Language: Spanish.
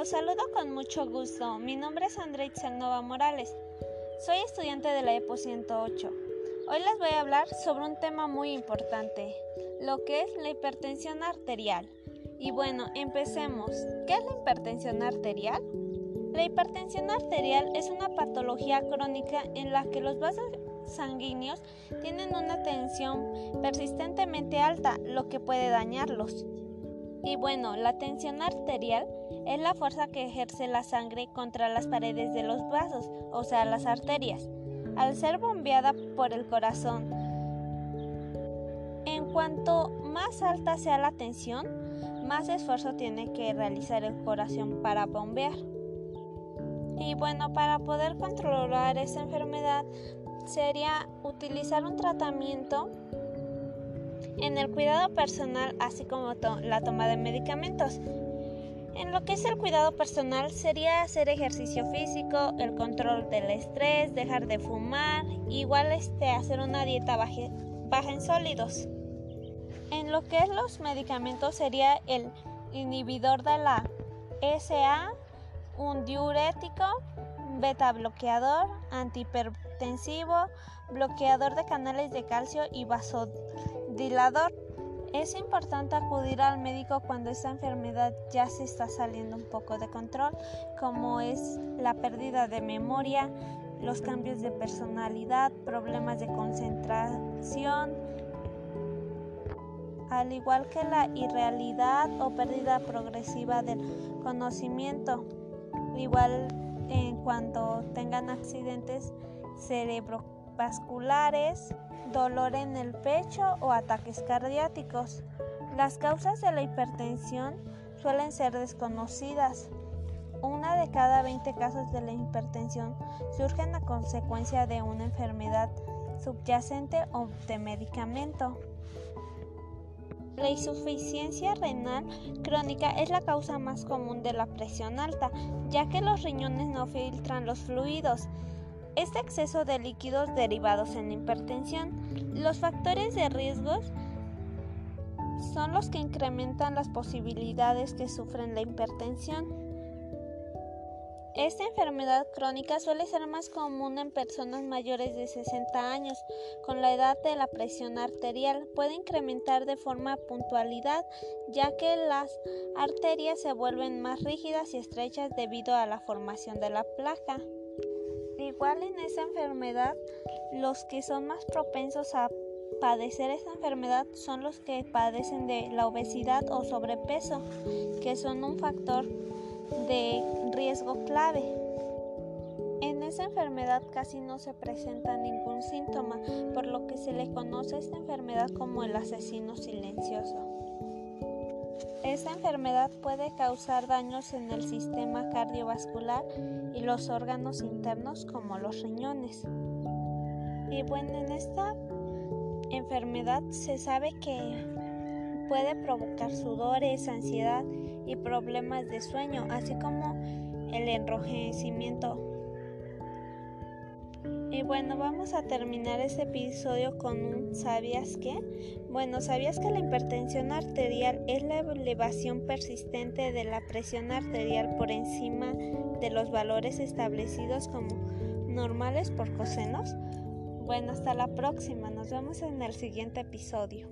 Los saludo con mucho gusto. Mi nombre es Andrea Itzelnova Morales. Soy estudiante de la EPO 108. Hoy les voy a hablar sobre un tema muy importante, lo que es la hipertensión arterial. Y bueno, empecemos. ¿Qué es la hipertensión arterial? La hipertensión arterial es una patología crónica en la que los vasos sanguíneos tienen una tensión persistentemente alta, lo que puede dañarlos. Y bueno, la tensión arterial es la fuerza que ejerce la sangre contra las paredes de los vasos, o sea, las arterias, al ser bombeada por el corazón. En cuanto más alta sea la tensión, más esfuerzo tiene que realizar el corazón para bombear. Y bueno, para poder controlar esta enfermedad sería utilizar un tratamiento en el cuidado personal, así como la toma de medicamentos. En lo que es el cuidado personal sería hacer ejercicio físico, el control del estrés, dejar de fumar, igual este, hacer una dieta baja, en sólidos. En lo que es los medicamentos sería el inhibidor de la SA, un diurético, beta bloqueador, antihipertensivo, bloqueador de canales de calcio y vasodilador. Es importante acudir al médico cuando esta enfermedad ya se está saliendo un poco de control, como es la pérdida de memoria, los cambios de personalidad, problemas de concentración, al igual que la irrealidad o pérdida progresiva del conocimiento. Igual en cuanto tengan accidentes cerebrovasculares, dolor en el pecho o ataques cardíacos. Las causas de la hipertensión suelen ser desconocidas. Una de cada 20 casos de la hipertensión surgen a consecuencia de una enfermedad subyacente o de medicamento. La insuficiencia renal crónica es la causa más común de la presión alta, ya que los riñones no filtran los fluidos. Este exceso de líquidos derivados en la hipertensión, los factores de riesgo son los que incrementan las posibilidades que sufren la hipertensión. Esta enfermedad crónica suele ser más común en personas mayores de 60 años. Con la edad de la presión arterial puede incrementar de forma puntualidad, ya que las arterias se vuelven más rígidas y estrechas debido a la formación de la placa. Igual en esa enfermedad, los que son más propensos a padecer esta enfermedad son los que padecen de la obesidad o sobrepeso, que son un factor de riesgo clave. En esa enfermedad casi no se presenta ningún síntoma, por lo que se le conoce esta enfermedad como el asesino silencioso. Esta enfermedad puede causar daños en el sistema cardiovascular y los órganos internos como los riñones. Y bueno, en esta enfermedad se sabe que puede provocar sudores, ansiedad y problemas de sueño, así como el enrojecimiento. Y bueno, vamos a terminar este episodio con un ¿sabías qué? Bueno, ¿sabías que la hipertensión arterial es la elevación persistente de la presión arterial por encima de los valores establecidos como normales por cosenos? Bueno, hasta la próxima. Nos vemos en el siguiente episodio.